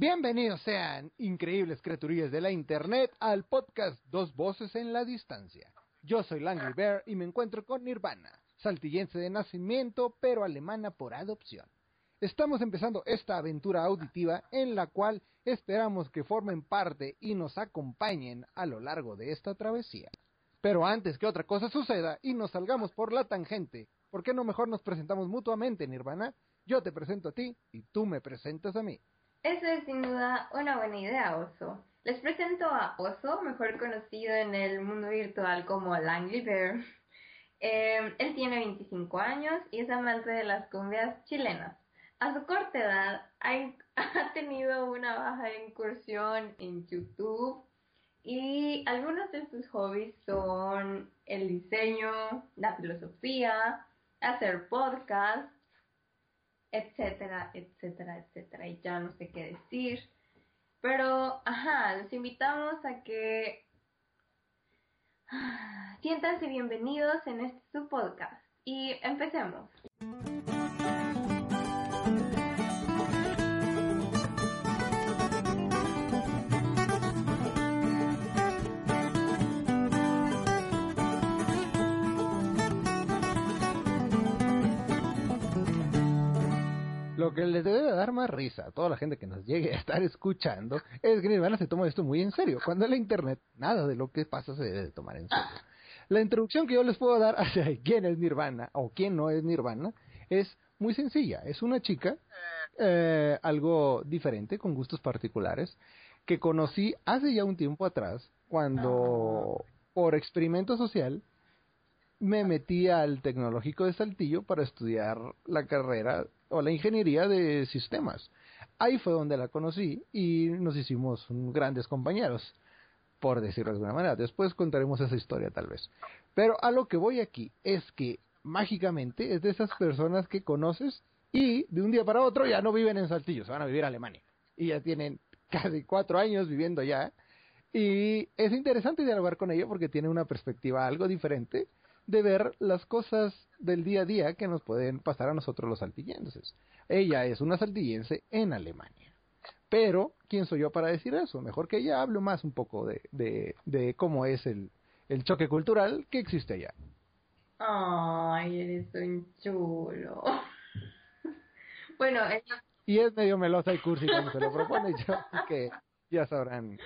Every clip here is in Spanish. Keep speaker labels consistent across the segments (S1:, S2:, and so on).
S1: Bienvenidos sean, increíbles criaturillas de la internet, al podcast Dos Voces en la Distancia. Yo soy Langley Bear y me encuentro con Nirvana, saltillense de nacimiento, pero alemana por adopción. Estamos empezando esta aventura auditiva en la cual esperamos que formen parte y nos acompañen a lo largo de esta travesía. Pero antes que otra cosa suceda y nos salgamos por la tangente, ¿por qué no mejor nos presentamos mutuamente, Nirvana? Yo te presento a ti y tú me presentas a mí.
S2: Eso es sin duda una buena idea, Oso. Les presento a Oso, mejor conocido en el mundo virtual como Langley Bear. Eh, él tiene 25 años y es amante de las cumbias chilenas. A su corta edad ha, tenido una baja incursión en YouTube y algunos de sus hobbies son el diseño, la filosofía, hacer podcast etcétera, etcétera, etcétera. Y ya no sé qué decir. Pero, ajá, los invitamos a que siéntanse bienvenidos en este su podcast. Y empecemos.
S1: Lo que le debe dar más risa a toda la gente que nos llegue a estar escuchando es que Nirvana se toma esto muy en serio. Cuando en la internet nada de lo que pasa se debe tomar en serio. La introducción que yo les puedo dar hacia quién es Nirvana o quién no es Nirvana es muy sencilla. Es una chica eh, algo diferente, con gustos particulares, que conocí hace ya un tiempo atrás cuando por experimento social me metí al tecnológico de Saltillo para estudiar la carrera o la ingeniería de sistemas. Ahí fue donde la conocí y nos hicimos grandes compañeros, por decirlo de alguna manera. Después contaremos esa historia tal vez. Pero a lo que voy aquí es que mágicamente es de esas personas que conoces y de un día para otro ya no viven en Saltillo, se van a vivir a Alemania. Y ya tienen casi cuatro años viviendo allá. Y es interesante dialogar con ella porque tiene una perspectiva algo diferente de ver las cosas del día a día que nos pueden pasar a nosotros los saltillenses. Ella es una saltillense en Alemania. Pero, ¿quién soy yo para decir eso? Mejor que ella hable más un poco de, de, de cómo es el, el choque cultural que existe allá.
S2: Ay, eres un chulo. bueno, ella...
S1: Y es medio melosa y cursi cuando se lo propone, yo que ya sabrán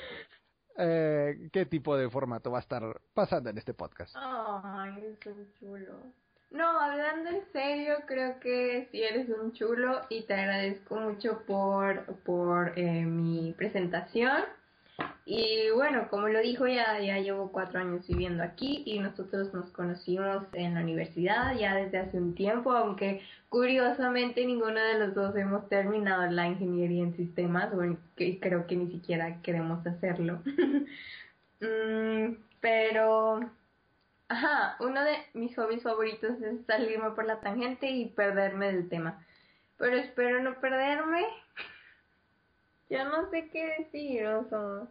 S1: eh, qué tipo de formato va a estar pasando en este podcast.
S2: Ay, eres un chulo. No, hablando en serio, creo que sí eres un chulo y te agradezco mucho por, por eh, mi presentación. Y bueno, como lo dijo, ya, ya llevo cuatro años viviendo aquí y nosotros nos conocimos en la universidad ya desde hace un tiempo, aunque curiosamente ninguno de los dos hemos terminado la ingeniería en sistemas, que creo que ni siquiera queremos hacerlo. Mm, pero, ajá, uno de mis hobbies favoritos es salirme por la tangente y perderme del tema. Pero espero no perderme. Ya no sé qué decir, o sea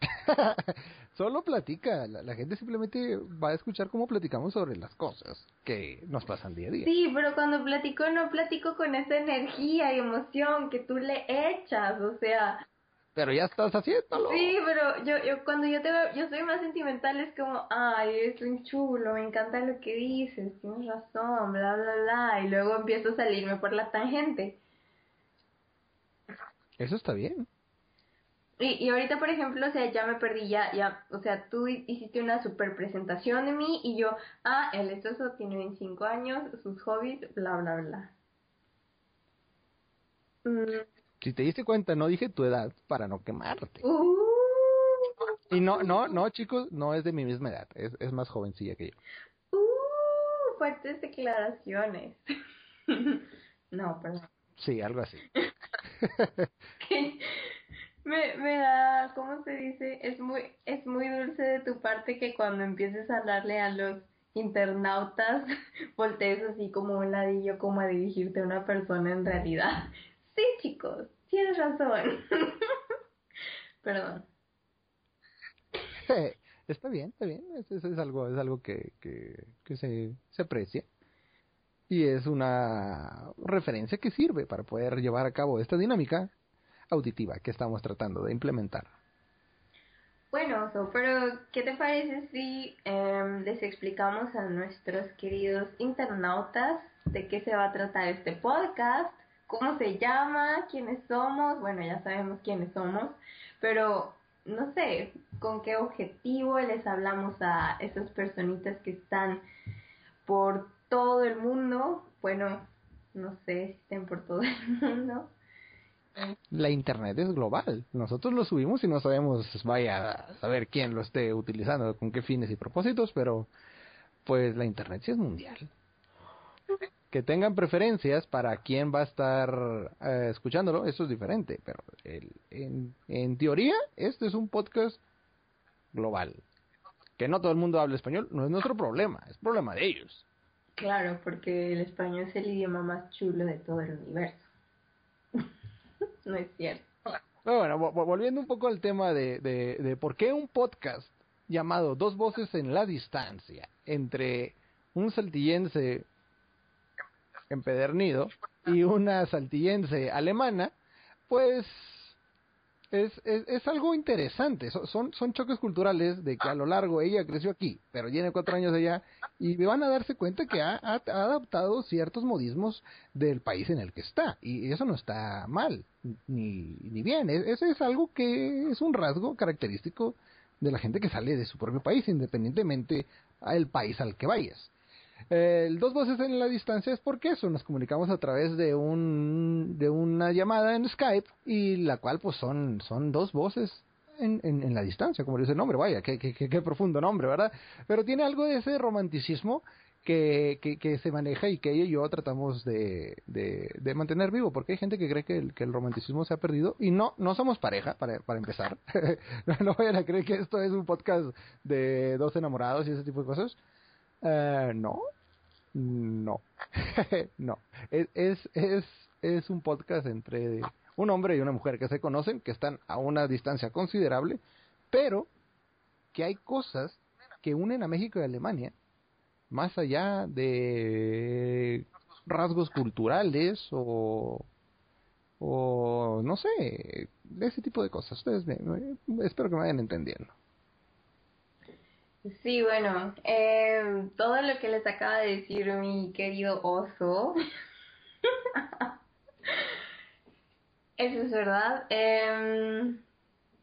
S1: Solo platica, la, gente simplemente va a escuchar cómo platicamos sobre las cosas que nos pasan día a día.
S2: Sí, pero cuando platico no platico con esa energía y emoción que tú le echas, o sea...
S1: Pero ya estás haciéndolo.
S2: Sí, pero yo, yo cuando yo te veo, yo soy más sentimental, es como, ay, eres un chulo, me encanta lo que dices, tienes razón, bla, bla, bla, y luego empiezo a salirme por la tangente.
S1: Eso está bien.
S2: Y, y ahorita, por ejemplo, o sea, ya me perdí, ya, ya, o sea, tú hiciste una super presentación de mí y yo, ah, el esposo tiene 25 años, sus hobbies, bla, bla, bla.
S1: Mm. Si te diste cuenta, no dije tu edad para no quemarte.
S2: Uh.
S1: Y no, no, no, chicos, no es de mi misma edad, es, es más jovencilla que yo.
S2: Uh, fuertes declaraciones. no, perdón.
S1: Sí, algo así.
S2: Me, me da, ¿cómo se dice? Es muy, es muy dulce de tu parte que cuando empieces a hablarle a los internautas, voltees así como un ladillo, como a dirigirte a una persona en realidad. Sí, chicos, tienes razón. Perdón.
S1: Está bien, está bien. Es, es, algo, es algo que, que, que se, se aprecia. Y es una referencia que sirve para poder llevar a cabo esta dinámica auditiva que estamos tratando de implementar.
S2: Bueno, pero ¿qué te parece si em, les explicamos a nuestros queridos internautas de qué se va a tratar este podcast? ¿Cómo se llama? ¿Quiénes somos? Bueno, ya sabemos quiénes somos, pero no sé, con qué objetivo les hablamos a esas personitas que están por todo el mundo. Bueno, no sé si estén por todo el mundo.
S1: La internet es global. Nosotros lo subimos y no sabemos, vaya, a saber quién lo esté utilizando, con qué fines y propósitos, pero pues la internet sí es mundial. Que tengan preferencias para quién va a estar eh, escuchándolo, eso es diferente, pero en, en teoría este es un podcast global. Que no todo el mundo hable español no es nuestro problema, es problema de ellos.
S2: Claro, porque el español es el idioma más chulo de todo el universo. no es cierto.
S1: Bueno, volviendo un poco al tema de, de, de por qué un podcast llamado Dos Voces en la Distancia entre un saltillense empedernido y una saltillense alemana, pues es, es, es, algo interesante. Son, son choques culturales de que a lo largo ella creció aquí, pero tiene cuatro años allá y van a darse cuenta que ha, ha, adaptado ciertos modismos del país en el que está. Y eso no está mal, ni, ni bien. Ese es algo que es un rasgo característico de la gente que sale de su propio país, independientemente al país al que vayas. El dos voces en la distancia es porque eso, nos comunicamos a través de un de una llamada en Skype y la cual pues son son dos voces en, en, la distancia, como dice el nombre, vaya, qué, qué, qué, profundo nombre, ¿verdad? Pero tiene algo de ese romanticismo que, que, que, se maneja y que ella y yo tratamos de, de, de, mantener vivo, porque hay gente que cree que el, que el romanticismo se ha perdido y no, no somos pareja, para, para empezar. no vayan a creer que esto es un podcast de dos enamorados y ese tipo de cosas. Uh, no, no, no. Es, es, es, es un podcast entre un hombre y una mujer que se conocen, que están a una distancia considerable, pero que hay cosas que unen a México y Alemania, más allá de rasgos culturales o, o no sé, de ese tipo de cosas. Ustedes espero que me vayan entendiendo.
S2: Sí, bueno, eh, todo lo que les acaba de decir mi querido oso, eso es verdad. Eh,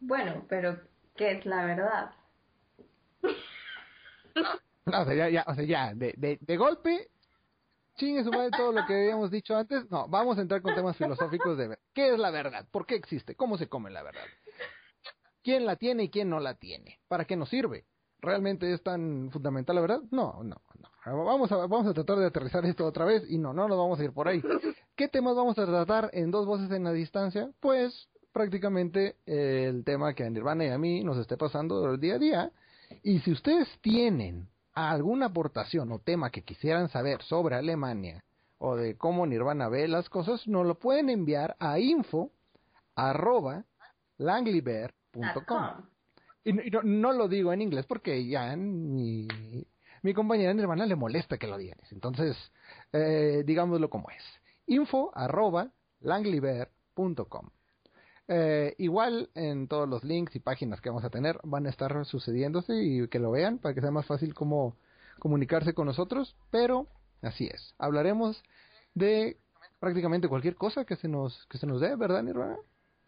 S2: bueno, pero ¿qué es la verdad?
S1: O sea, ya, ya, o sea, ya, de, de, golpe, chingue su madre todo lo que habíamos dicho antes. No, vamos a entrar con temas filosóficos de. ¿Qué es la verdad? ¿Por qué existe? ¿Cómo se come la verdad? ¿Quién la tiene y quién no la tiene? ¿Para qué nos sirve? ¿Realmente es tan fundamental la verdad? No, no, no. Vamos a, vamos a tratar de aterrizar esto otra vez y no, no nos vamos a ir por ahí. ¿Qué temas vamos a tratar en dos voces en la distancia? Pues prácticamente el tema que a Nirvana y a mí nos esté pasando el día a día. Y si ustedes tienen alguna aportación o tema que quisieran saber sobre Alemania o de cómo Nirvana ve las cosas, nos lo pueden enviar a info arroba langliber.com. Y, no, no, lo digo en inglés porque ya mi, mi compañera mi hermana le molesta que lo digas. Entonces, eh, digámoslo como es. Info arroba langliber.com. Eh, igual en todos los links y páginas que vamos a tener van a estar sucediéndose y que lo vean para que sea más fácil como comunicarse con nosotros, pero así es. Hablaremos de prácticamente cualquier cosa que se nos que se nos dé, ¿verdad, Nirvana?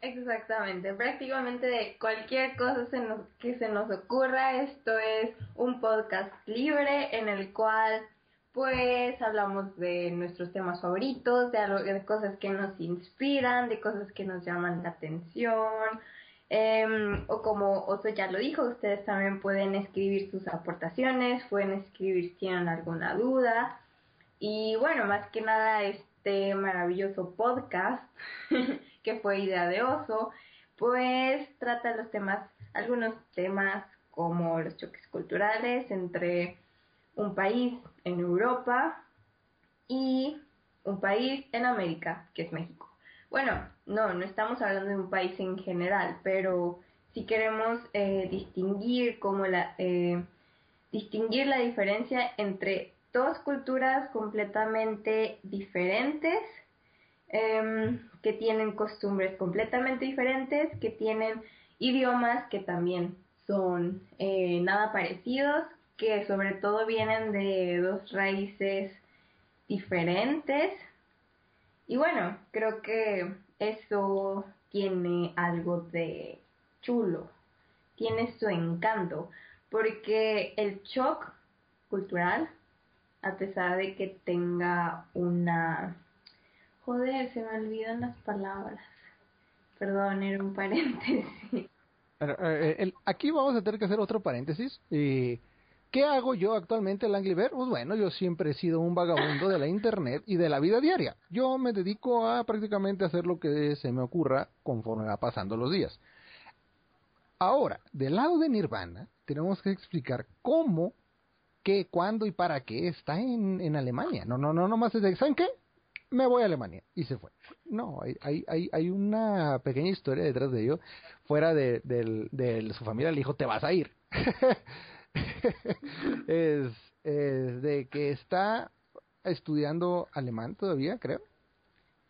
S2: Exactamente, prácticamente de cualquier cosa se nos, que se nos ocurra. Esto es un podcast libre en el cual pues hablamos de nuestros temas favoritos, de, algo, de cosas que nos inspiran, de cosas que nos llaman la atención. Eh, o como Oso ya lo dijo, ustedes también pueden escribir sus aportaciones, pueden escribir si tienen alguna duda. Y bueno, más que nada este maravilloso podcast que fue idea de Oso, pues trata los temas, algunos temas como los choques culturales entre un país en Europa y un país en América, que es México. Bueno, no, no estamos hablando de un país en general, pero si queremos eh, distinguir como la eh, distinguir la diferencia entre dos culturas completamente diferentes em, que tienen costumbres completamente diferentes, que tienen idiomas que también son eh, nada parecidos, que sobre todo vienen de dos raíces diferentes. Y bueno, creo que eso tiene algo de chulo, tiene su encanto, porque el shock cultural, a pesar de que tenga una... Joder, se me olvidan las palabras. Perdón, era un paréntesis.
S1: Eh, aquí vamos a tener que hacer otro paréntesis. y ¿Qué hago yo actualmente, Langley Bear? Pues bueno, yo siempre he sido un vagabundo de la internet y de la vida diaria. Yo me dedico a prácticamente hacer lo que se me ocurra conforme va pasando los días. Ahora, del lado de Nirvana, tenemos que explicar cómo, qué, cuándo y para qué está en, en Alemania. No, no, no, no más es de, ¿saben qué? Me voy a Alemania. Y se fue. No, hay, hay, hay, hay una pequeña historia detrás de ello. Fuera de, de, de su familia le dijo, te vas a ir. es, es de que está estudiando alemán todavía, creo.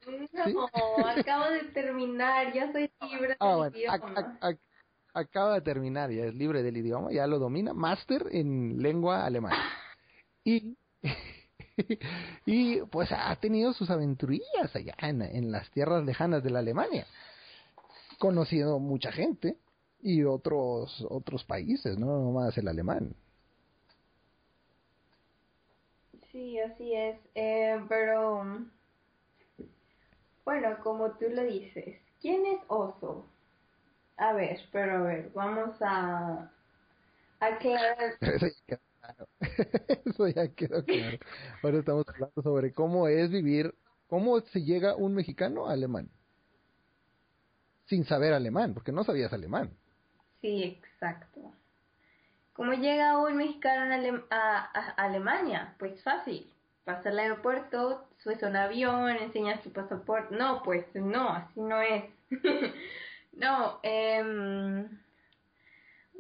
S2: No, acabo de terminar, ya soy libre
S1: ah, idioma. Acaba de terminar, ya es libre del idioma, ya lo domina, máster en lengua alemana. Y, y pues ha tenido sus aventurillas allá en, en las tierras lejanas de la Alemania, conocido mucha gente, y otros otros países, no más el alemán.
S2: Sí, así es, eh, pero bueno, como tú lo dices, ¿quién es Oso? A ver, pero a ver, vamos a aclarar.
S1: Eso ya quedó claro. Eso ya quedó claro. Ahora estamos hablando sobre cómo es vivir, cómo se llega un mexicano a alemán. Sin saber alemán, porque no sabías alemán.
S2: Sí, exacto. ¿Cómo llega un mexicano a, Alemania? Pues fácil. Pasa al aeropuerto, subes a un avión, enseñas tu pasaporte. No, pues no, así no es. no, eh...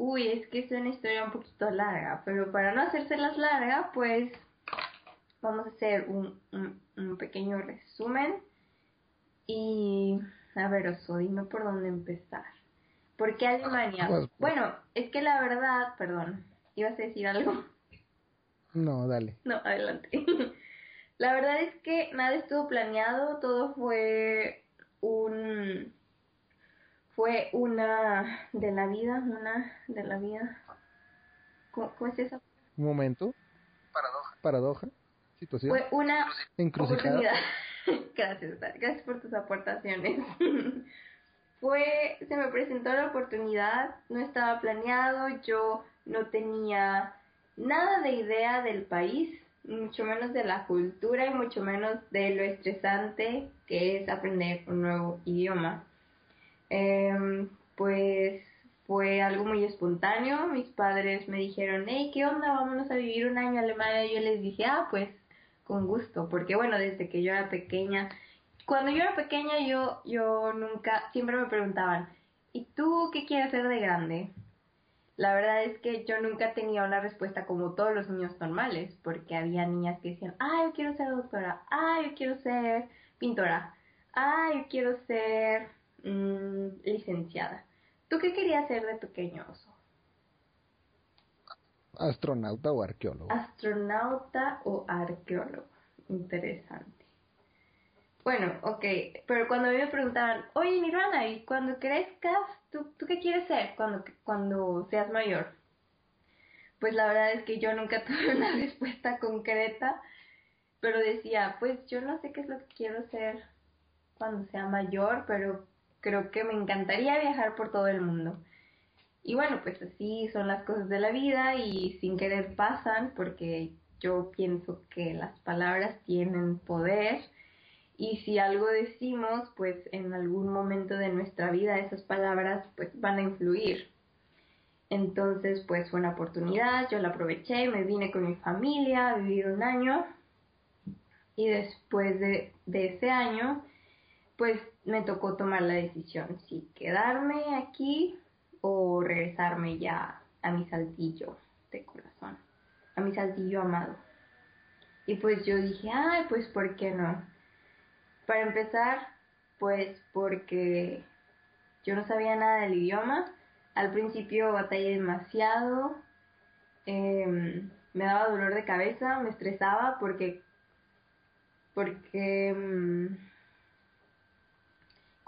S2: Uy, es que es una historia un poquito larga, pero para no hacérselas larga, pues vamos a hacer un, un, pequeño resumen. Y, a ver, Oso, dime por dónde empezar. ¿Por qué Alemania? Pues, pues. Bueno, es que la verdad, perdón, ¿ibas a decir algo?
S1: No, dale.
S2: No, adelante. la verdad es que nada estuvo planeado, todo fue un fue una de la vida, una de la vida. ¿Cómo, es eso?
S1: Un momento.
S3: Paradoja.
S1: Paradoja. Situación.
S2: Fue una oportunidad. gracias, gracias por tus aportaciones. fue, se me presentó la oportunidad, no estaba planeado, yo no tenía nada de idea del país, mucho menos de la cultura y mucho menos de lo estresante que es aprender un nuevo idioma. Em, pues fue algo muy espontáneo, mis padres me dijeron, hey, ¿qué onda? Vámonos a vivir un año en Alemania. Y yo les dije, ah, pues con gusto, porque bueno, desde que yo era pequeña cuando yo era pequeña yo, yo nunca, siempre me preguntaban, ¿y tú qué quieres ser de grande? La verdad es que yo nunca tenía una respuesta como todos los niños normales, porque había niñas que decían, ay, yo quiero ser doctora, ay, yo quiero ser pintora, ay, yo quiero ser mm, licenciada. ¿Tú qué querías ser de pequeño, oso?
S1: Astronauta o arqueólogo.
S2: Astronauta o arqueólogo. Interesante. Bueno, ok, pero cuando a mí me preguntaban, oye Nirvana, ¿y cuando crezcas, ¿tú, tú qué quieres ser cuando, cuando seas mayor? Pues la verdad es que yo nunca tuve una respuesta concreta, pero decía, pues yo no sé qué es lo que quiero ser cuando sea mayor, pero creo que me encantaría viajar por todo el mundo. Y bueno, pues así son las cosas de la vida y sin querer pasan porque yo pienso que las palabras tienen poder y si algo decimos, pues en algún momento de nuestra vida esas palabras pues van a influir. Entonces, pues fue una oportunidad, yo la aproveché, me vine con mi familia a vivir un año y después de, de ese año, pues me tocó tomar la decisión si quedarme aquí o regresarme ya a mi saltillo de corazón, a mi saltillo amado. Y pues yo dije, ay, pues ¿por qué no? Para empezar, pues porque yo no sabía nada del idioma. Al principio batallé demasiado. Em, me daba dolor de cabeza, me estresaba porque porque em,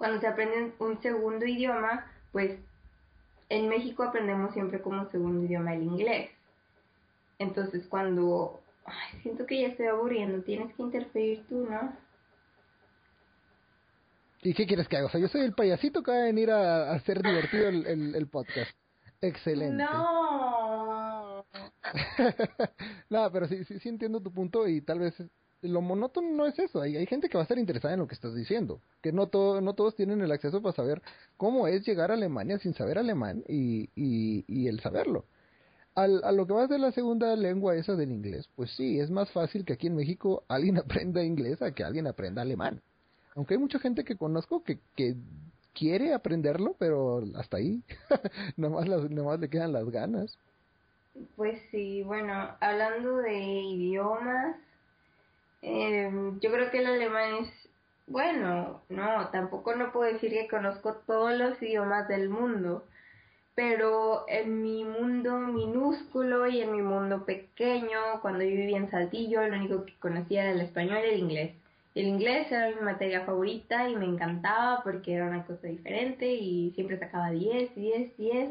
S2: cuando se aprende un segundo idioma, pues en México aprendemos siempre como segundo idioma el inglés. Entonces cuando ay, siento que ya estoy aburriendo, tienes que interferir tú, ¿no?
S1: ¿Y qué quieres que haga? O sea, yo soy el payasito que va a venir a, hacer divertido el, el, podcast. Excelente.
S2: No.
S1: no, pero sí, sí, sí entiendo tu punto y tal vez lo monótono no es eso. Hay, hay gente que va a estar interesada en lo que estás diciendo. Que no, todo, no todos tienen el acceso para saber cómo es llegar a Alemania sin saber alemán y, y, y el saberlo. Al, a lo que vas de la segunda lengua esa del inglés, pues sí, es más fácil que aquí en México alguien aprenda inglés a que alguien aprenda alemán. Aunque hay mucha gente que conozco que, que quiere aprenderlo, pero hasta ahí. nomás, las, nomás le quedan las ganas.
S2: Pues sí, bueno, hablando de idiomas, eh, yo creo que el alemán es, bueno, no, tampoco no puedo decir que conozco todos los idiomas del mundo, pero en mi mundo minúsculo y en mi mundo pequeño, cuando yo vivía en Saltillo, lo único que conocía era el español y el inglés. El inglés era mi materia favorita y me encantaba porque era una cosa diferente y siempre sacaba 10, 10, 10.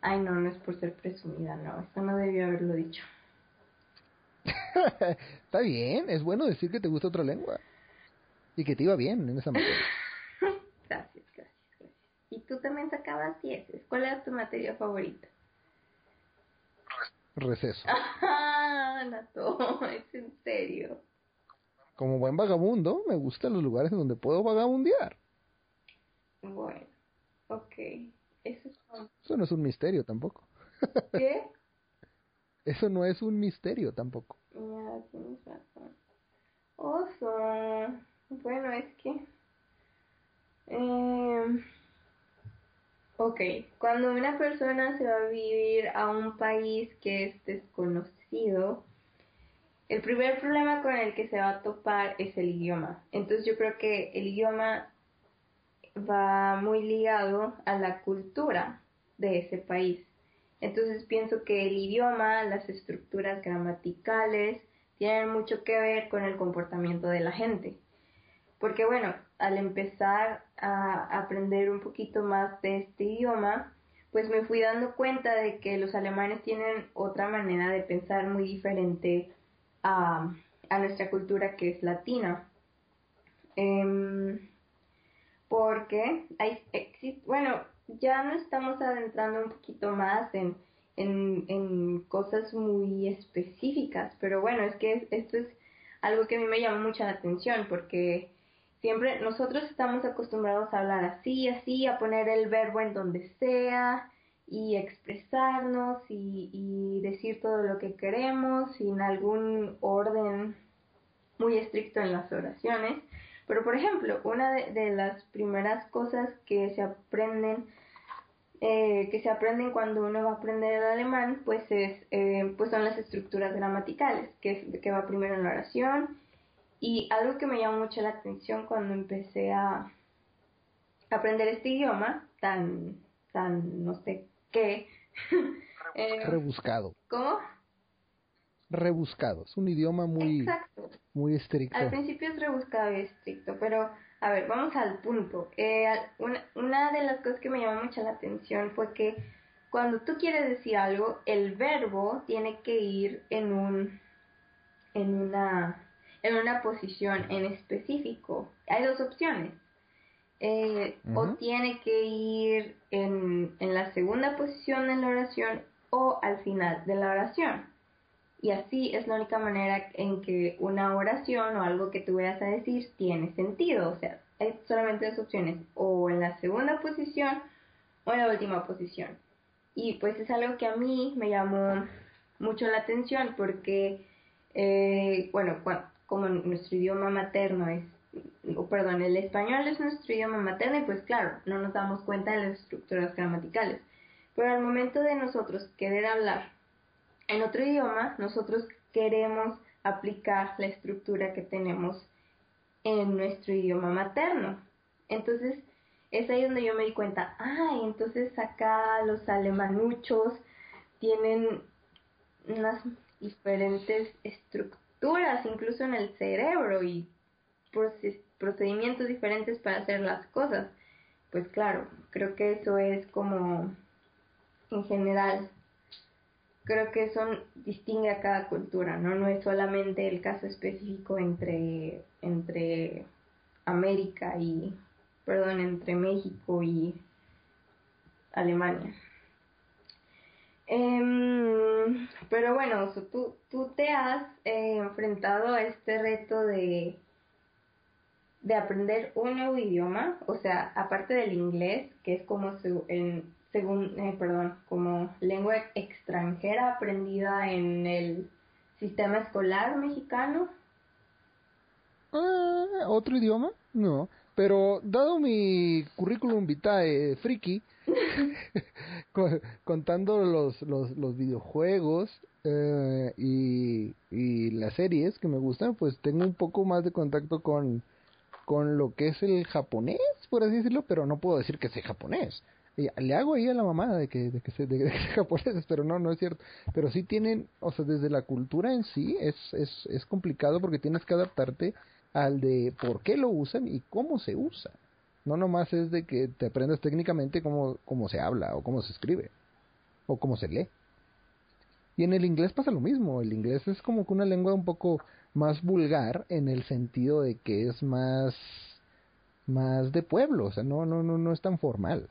S2: Ay, no, no es por ser presumida, no, eso no debió haberlo dicho.
S1: Está bien, es bueno decir que te gusta otra lengua y que te iba bien en esa materia.
S2: gracias, gracias, gracias. Y tú también sacabas 10. ¿Cuál era tu materia favorita?
S1: Receso.
S2: Ah, no, es en serio
S1: como buen vagabundo, me gustan los lugares en donde puedo vagabundear.
S2: Bueno, ok. Eso,
S1: Eso no es un misterio tampoco.
S2: ¿Qué?
S1: Eso no es un misterio tampoco.
S2: Ya, tienes razón. Oso. Bueno, es que... Eh, ok, cuando una persona se va a vivir a un país que es desconocido, el primer problema con el que se va a topar es el idioma. Entonces yo creo que el idioma va muy ligado a la cultura de ese país. Entonces pienso que el idioma, las estructuras gramaticales, tienen mucho que ver con el comportamiento de la gente. Porque bueno, al empezar a aprender un poquito más de este idioma, pues me fui dando cuenta de que los alemanes tienen otra manera de pensar muy diferente a, nuestra cultura que es latina. Em, porque hay, bueno, ya no estamos adentrando un poquito más en, en, cosas muy específicas, pero bueno, es que esto es algo que a mí me llama mucha la atención porque siempre nosotros estamos acostumbrados a hablar así, así, a poner el verbo en donde sea, y expresarnos y, decir todo lo que queremos sin algún orden muy estricto en las oraciones. Pero por ejemplo, una de, las primeras cosas que se aprenden eh, que se aprenden cuando uno va a aprender el alemán, pues es eh, pues son las estructuras gramaticales, que, es, que va primero en la oración. Y algo que me llamó mucho la atención cuando empecé a aprender este idioma tan tan no sé que...
S1: Eh, rebuscado.
S2: ¿Cómo?
S1: Rebuscado. Es un idioma muy, muy estricto.
S2: Al principio es rebuscado y estricto, pero a ver, vamos al punto. Eh, una, una de las cosas que me llamó mucho la atención fue que cuando tú quieres decir algo, el verbo tiene que ir en un en una en una posición en específico. Hay dos opciones eh, o tiene que ir en, en la segunda posición en la oración o al final de la oración. Y así es la única manera en que una oración o algo que tú vayas a decir tiene sentido. O sea, hay solamente dos opciones, o en la segunda posición o en la última posición. Y pues es algo que a mí me llamó mucho la atención porque, eh, bueno, como nuestro idioma materno es o perdón, el español es nuestro idioma materno y pues claro, no nos damos cuenta de las estructuras gramaticales. Pero al momento de nosotros querer hablar en otro idioma, nosotros queremos aplicar la estructura que tenemos en nuestro idioma materno. Entonces, es ahí donde yo me di cuenta, ah, entonces acá los alemanuchos tienen unas diferentes estructuras, incluso en el cerebro y procedimientos diferentes para hacer las cosas. Pues claro, creo que eso es como en general. Creo que eso distingue a cada cultura, ¿no? No es solamente el caso específico entre, entre América y, perdón, entre México y Alemania. Em, pero bueno, tú, tú te has eh, enfrentado a este reto de, de aprender un nuevo idioma, o sea, aparte del inglés, que es como su, según, eh, perdón, como lengua extranjera aprendida en el sistema escolar mexicano.
S1: Ah, ¿Otro idioma? No. Pero dado mi currículum vitae friki, contando los, los, los videojuegos eh, y, y las series que me gustan, pues tengo un poco más de contacto con, con lo que es el japonés, por así decirlo, pero no puedo decir que sé japonés le hago ahí a la mamá de que, de que, se, de, japoneses, pero no, no es cierto. Pero sí tienen, o sea, desde la cultura en sí es, es, es complicado porque tienes que adaptarte al de por qué lo usan y cómo se usa. No nomás es de que te aprendas técnicamente cómo, cómo se habla o cómo se escribe o cómo se lee. Y en el inglés pasa lo mismo. El inglés es como que una lengua un poco más vulgar en el sentido de que es más más de pueblo, o sea, no no no no es tan formal.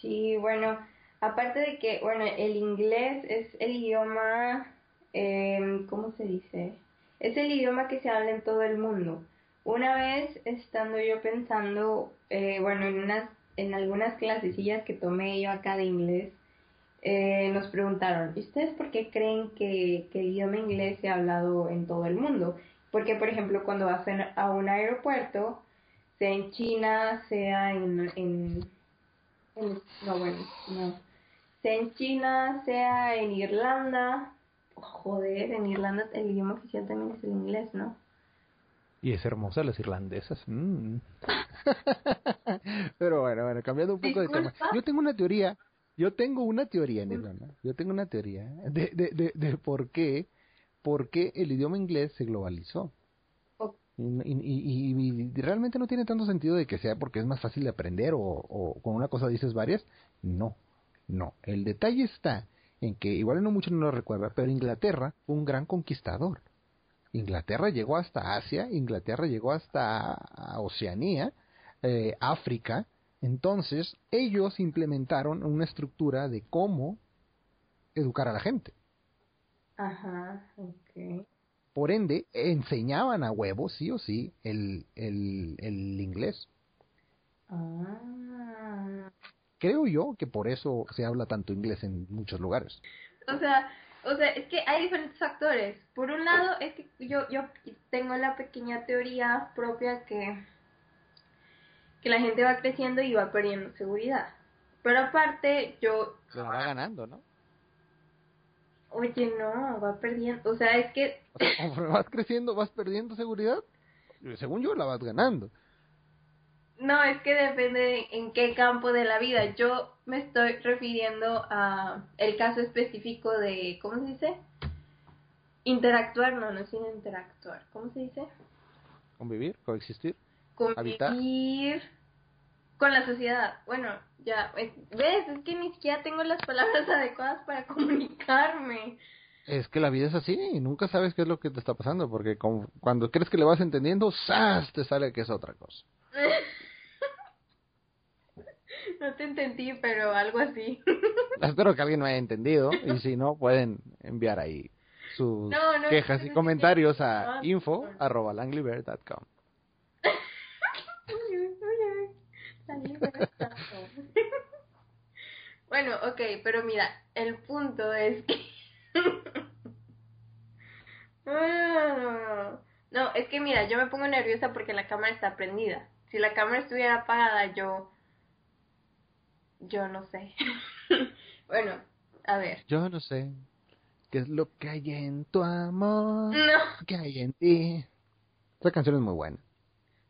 S2: Sí, bueno, aparte de que, bueno, el inglés es el idioma, eh, ¿cómo se dice? Es el idioma que se habla en todo el mundo. Una vez estando yo pensando, eh, bueno, en unas, en algunas clasecillas que tomé yo acá de inglés, eh, nos preguntaron, ¿y ustedes por qué creen que, que, el idioma inglés se ha hablado en todo el mundo? Porque, por ejemplo, cuando vas a un aeropuerto, sea en China, sea en no, bueno, no. Sea en China, sea en Irlanda. Joder, en Irlanda el idioma oficial también es el inglés, ¿no?
S1: Y es hermosa las irlandesas. Mm. Pero bueno, bueno, cambiando un poco de tema. Yo tengo una teoría, yo tengo una teoría en Irlanda. Yo tengo una teoría de, de, de, de por qué, por qué el idioma inglés se globalizó. Y, y, realmente no tiene tanto sentido de que sea porque es más fácil de aprender o, o, con una cosa dices varias. No, no. El detalle está en que, igual no mucho no lo recuerda, pero Inglaterra fue un gran conquistador. Inglaterra llegó hasta Asia, Inglaterra llegó hasta Oceanía, eh, África. Entonces, ellos implementaron una estructura de cómo educar a la gente.
S2: Ajá, ok.
S1: Por ende, enseñaban a huevo, sí o sí, el, el, el inglés.
S2: Ah.
S1: Creo yo que por eso se habla tanto inglés en muchos lugares.
S2: O sea, o sea, es que hay diferentes factores. Por un lado, es que yo, yo tengo la pequeña teoría propia que, que la gente va creciendo y va perdiendo seguridad. Pero aparte, yo...
S1: Se va ganando, ¿no?
S2: Oye, no, va perdiendo. O sea, es que.
S1: O vas creciendo, vas perdiendo seguridad. Según yo, la vas ganando.
S2: No, es que depende en qué campo de la vida. Yo me estoy refiriendo a el caso específico de, ¿cómo se dice? Interactuar, no, no es interactuar. ¿Cómo se dice?
S1: Convivir, coexistir.
S2: Convivir con la sociedad. Bueno, ya, ves, es que ni siquiera tengo las palabras adecuadas para comunicarme.
S1: Es que la vida es así y nunca sabes qué es lo que te está pasando, porque cuando crees que le vas entendiendo, ¡zas! te sale que es otra cosa.
S2: no te entendí, pero algo así.
S1: Espero que alguien me haya entendido y si no, pueden enviar ahí sus quejas y comentarios a
S2: bueno, ok, pero mira, el punto es que... no, es que mira, yo me pongo nerviosa porque la cámara está prendida. Si la cámara estuviera apagada, yo... Yo no sé. bueno, a ver.
S1: Yo no sé qué es lo que hay en tu amor.
S2: No.
S1: ¿Qué hay en ti? Esa canción es muy buena.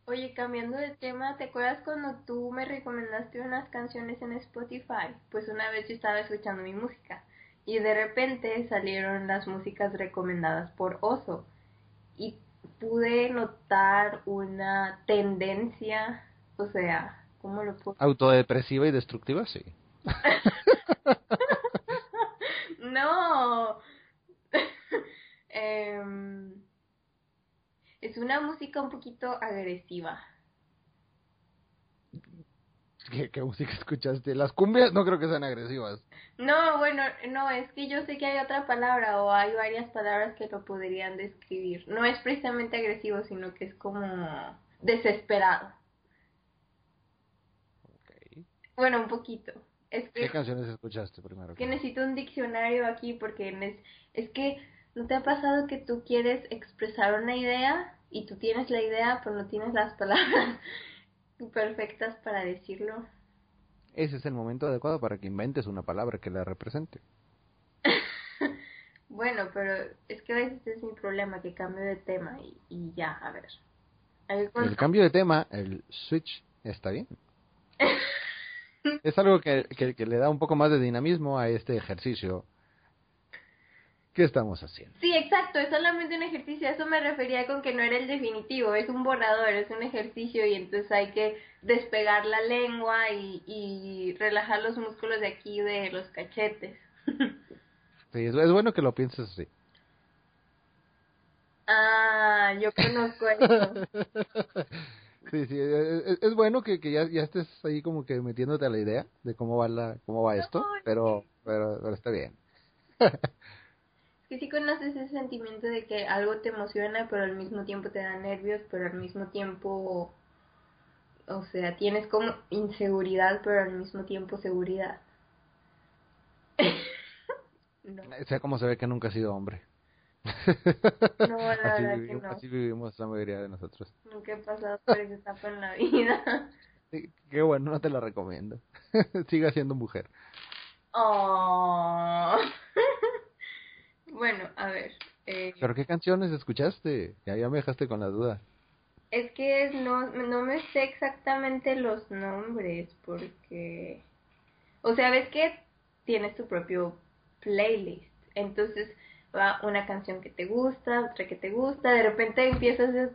S2: Oye, cambiando de tema, ¿te acuerdas cuando tú me recomendaste unas canciones en Spotify? Pues una vez yo estaba escuchando mi música y de repente salieron las músicas recomendadas por Oso y pude notar una tendencia, o sea, ¿cómo lo puedo?
S1: Autodepresiva y destructiva, sí.
S2: no. eh, es una música un poquito agresiva.
S1: ¿Qué, música escuchaste? Las cumbias no creo que sean agresivas.
S2: No, bueno, no, es que yo sé que hay otra palabra o hay varias palabras que lo podrían describir. No es precisamente agresivo, sino que es como desesperado. Okay. Bueno, un poquito. Es
S1: ¿Qué canciones escuchaste primero?
S2: Que necesito un diccionario aquí porque es que ¿no te ha pasado que tú quieres expresar una idea y tú tienes la idea pero no tienes las palabras perfectas para decirlo?
S1: Ese es el momento adecuado para que inventes una palabra que la represente.
S2: bueno, pero es que a veces es mi problema que cambio de tema y, ya, a ver.
S1: El cambio de tema, el switch, está bien. es algo que, que, le da un poco más de dinamismo a este ejercicio ¿Qué estamos haciendo?
S2: Sí, exacto, es solamente un ejercicio, eso me refería con que no era el definitivo, es un borrador, es un ejercicio y entonces hay que despegar la lengua y, y relajar los músculos de aquí de los cachetes.
S1: Sí, es, es bueno que lo pienses así.
S2: Ah, yo conozco eso.
S1: Sí, sí, es, bueno que, que ya, ya, estés ahí como que metiéndote a la idea de cómo va la, cómo va esto, pero, pero, pero está bien.
S2: que sí conoces ese sentimiento de que algo te emociona, pero al mismo tiempo te da nervios, pero al mismo tiempo, o sea, tienes como inseguridad, pero al mismo tiempo seguridad.
S1: no. Sea como se ve que nunca ha sido hombre.
S2: No, la verdad que no.
S1: Así vivimos la mayoría de nosotros.
S2: Nunca he pasado por esa etapa en la vida.
S1: qué bueno, no te lo recomiendo. Siga siendo mujer.
S2: Oh. Bueno, a ver. Eh,
S1: ¿Pero qué canciones escuchaste? Ya, ya me dejaste con la duda.
S2: Es que no, no me sé exactamente los nombres porque... O sea, ves que tienes tu propio playlist. Entonces va una canción que te gusta, otra que te gusta. De repente empiezas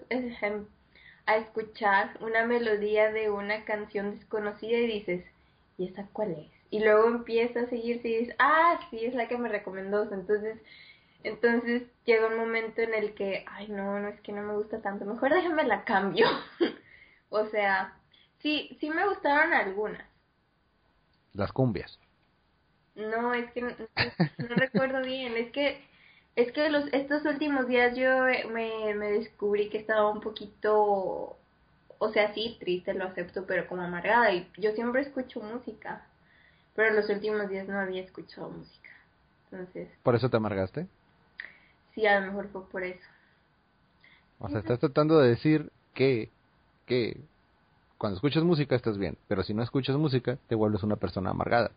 S2: a escuchar una melodía de una canción desconocida y dices, ¿y esa cuál es? Y luego empieza a seguir y dices, ah, sí, es la que me recomendó. Entonces entonces llega un momento en el que, ay, no, no es que no me gusta tanto, mejor déjame la cambio. o sea, sí, sí me gustaron algunas.
S1: Las cumbias.
S2: No, es que no, recuerdo bien, es que es que los estos últimos días yo me, me descubrí que estaba un poquito o sea, sí, triste, lo acepto, pero como amargada y yo siempre escucho música, pero en los últimos días no había escuchado música. Entonces,
S1: ¿Por eso te amargaste?
S2: Sí, a lo mejor fue por eso.
S1: O sea, estás tratando de decir que, que cuando escuchas música estás bien, pero si no escuchas música te vuelves una persona amargada.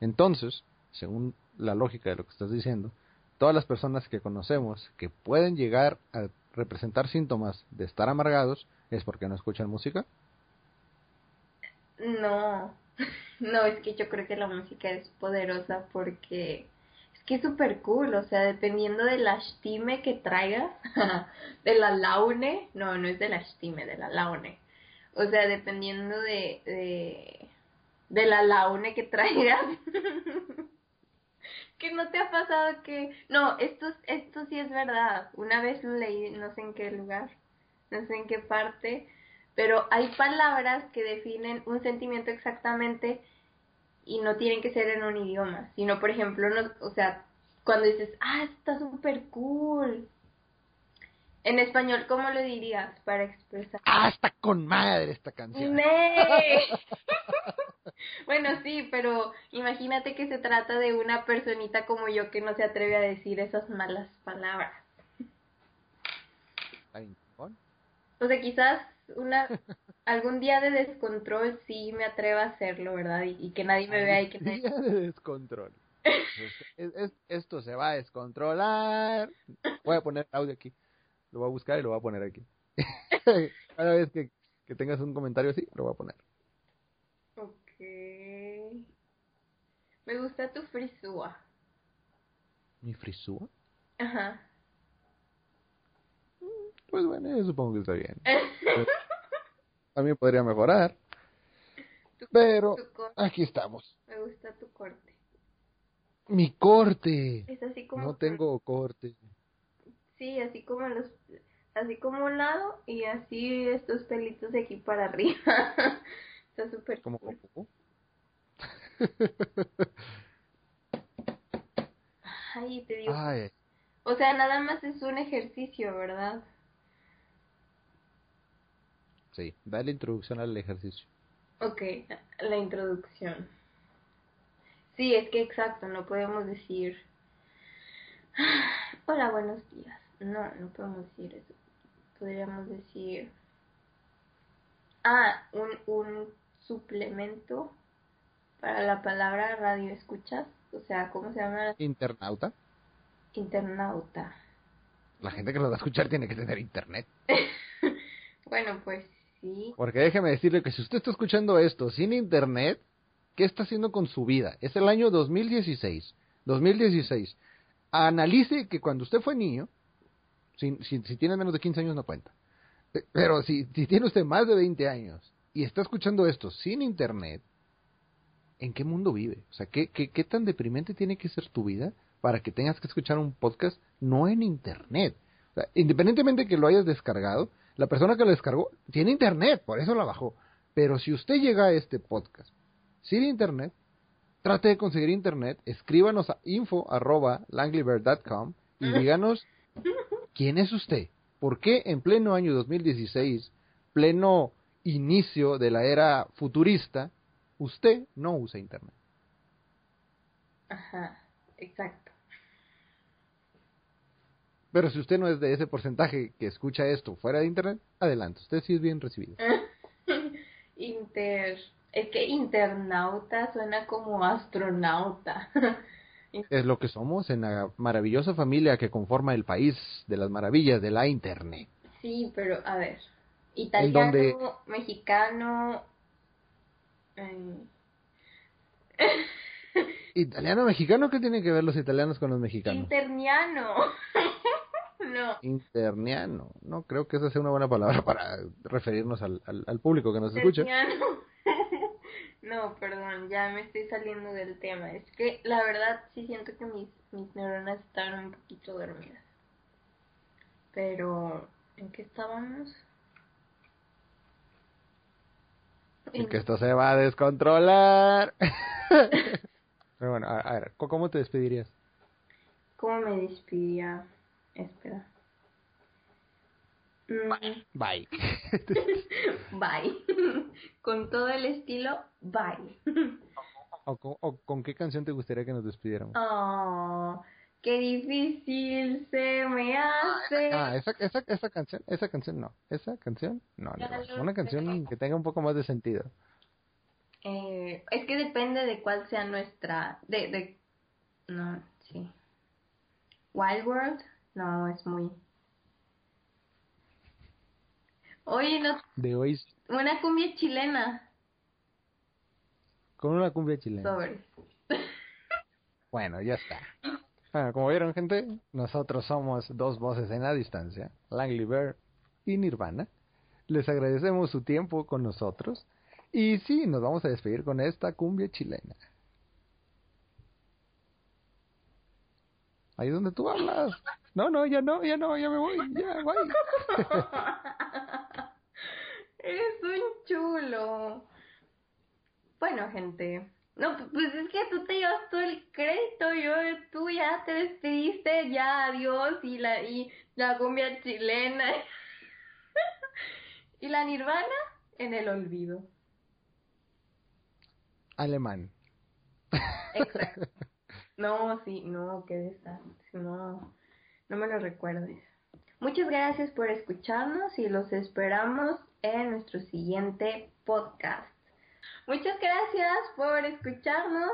S1: Entonces, según la lógica de lo que estás diciendo, todas las personas que conocemos que pueden llegar a representar síntomas de estar amargados es porque no escuchan música.
S2: No, no, es que yo creo que la música es poderosa porque que es súper cool, o sea, dependiendo de la estime que traigas, de la laune, no, no es de la estime, de la laune, o sea, dependiendo de, de, de la laune que traigas, que no te ha pasado que, no, esto, esto sí es verdad, una vez lo leí, no sé en qué lugar, no sé en qué parte, pero hay palabras que definen un sentimiento exactamente y no tienen que ser en un idioma, sino por ejemplo, no, o sea, cuando dices, ah, está súper cool. En español, ¿cómo lo dirías para expresar?
S1: Ah, está con madre esta canción.
S2: bueno, sí, pero imagínate que se trata de una personita como yo que no se atreve a decir esas malas palabras. O sea, quizás una algún día de descontrol sí me atreva a hacerlo, ¿verdad? Y, que nadie me vea y que
S1: día de descontrol. esto se va a descontrolar. Voy a poner audio aquí. Lo voy a buscar y lo voy a poner aquí. Cada vez que, que tengas un comentario así, lo voy a poner.
S2: Ok. Me gusta tu frisúa.
S1: ¿Mi frisúa?
S2: Ajá.
S1: Pues bueno, yo supongo que está bien. También podría mejorar.
S2: Tu-
S1: Pero
S2: tu
S1: aquí estamos.
S2: Me gusta tu corte.
S1: Mi corte.
S2: Es así como.
S1: No tengo corte.
S2: Sí, así como los. Así como un lado y así estos pelitos de aquí para arriba. Está súper
S1: Como
S2: cool.
S1: Goku.
S2: Ay, te digo.
S1: Ay,
S2: O sea, nada más es un ejercicio, ¿verdad?
S1: Sí, dale introducción al ejercicio.
S2: Ok, la introducción. Sí, es que exacto, no podemos decir. Hola, buenos días. No, no podemos decir eso. Podríamos decir. Ah, un, un suplemento para la palabra radio escuchas. O sea, ¿cómo se llama?
S1: Internauta.
S2: Internauta.
S1: La gente que lo va a escuchar tiene que tener internet.
S2: Bueno, pues
S1: Porque déjeme decirle que si usted está escuchando esto sin internet, ¿qué está haciendo con su vida? Es el año 2016. 2016. Analice que cuando usted fue niño, si, tiene menos de 15 años no cuenta, Eh, pero si, tiene usted más de 20 años y está escuchando esto sin internet, ¿en qué mundo vive? O sea, ¿qué, tan deprimente tiene que ser tu vida para que tengas que escuchar un podcast no en internet? Independientemente que lo hayas descargado, la persona que lo descargó tiene internet, por eso la bajó. Pero si usted llega a este podcast sin internet, trate de conseguir internet, escríbanos a info.langleyberg.com y díganos quién es usted. ¿Por qué en pleno año 2016, pleno inicio de la era futurista, usted no usa internet?
S2: Ajá, exacto.
S1: Pero si usted no es de ese porcentaje que escucha esto fuera de internet, adelante, usted sí es bien recibido.
S2: Inter. Es que internauta suena como astronauta.
S1: Es lo que somos en la maravillosa familia que conforma el país de las maravillas de la internet.
S2: Sí, pero a ver. Italiano,
S1: donde-
S2: mexicano. eh,
S1: ¿Italiano mexicano? ¿Qué tienen que ver los italianos con los mexicanos?
S2: interniano. No.
S1: Interniano. No creo que esa sea una buena palabra para referirnos al, al, al público que nos escucha.
S2: No, perdón, ya me estoy saliendo del tema. Es que la verdad sí siento que mis, mis neuronas están un poquito dormidas. Pero, ¿en qué estábamos?
S1: Y que esto se va a descontrolar. Pero bueno, a, a ver, ¿cómo- ¿cómo te despedirías?
S2: ¿Cómo me despedía? Espera. Mm,
S1: Bye.
S2: bye. Con todo el estilo, bye.
S1: ¿O, con- o con qué canción te gustaría que nos despidiéramos?
S2: Oh, qué difícil se me hace.
S1: Ah, esa, esa, esa canción, esa canción no. Esa canción, no. Una canción que tenga un poco más de sentido.
S2: Eh, es que depende de cuál sea nuestra. De, de. No, sí. Wild World, no, es muy. Oye, no,
S1: De hoy,
S2: una cumbia chilena.
S1: con una cumbia chilena.
S2: Sobre.
S1: Bueno, ya está. Bueno, como vieron, gente, nosotros somos dos voces en la distancia, Langley Bear y Nirvana. Les agradecemos su tiempo con nosotros. Y sí, nos vamos a despedir con esta cumbia chilena. Ahí donde tú hablas. No, no, ya no, ya no, ya me voy, ya, bye.
S2: Eres un chulo. Bueno, gente. No, pues es que tú te llevas todo el crédito. Yo, tú ya te despediste, ya adiós. Y la, y la cumbia chilena. y la nirvana en el olvido.
S1: Alemán.
S2: Exacto. No, sí, no, qué desastre. No, no me lo recuerdes. Muchas gracias por escucharnos y los esperamos en nuestro siguiente podcast. Muchas gracias por escucharnos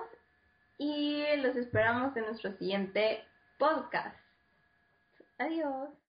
S2: y los esperamos en nuestro siguiente podcast. Adiós.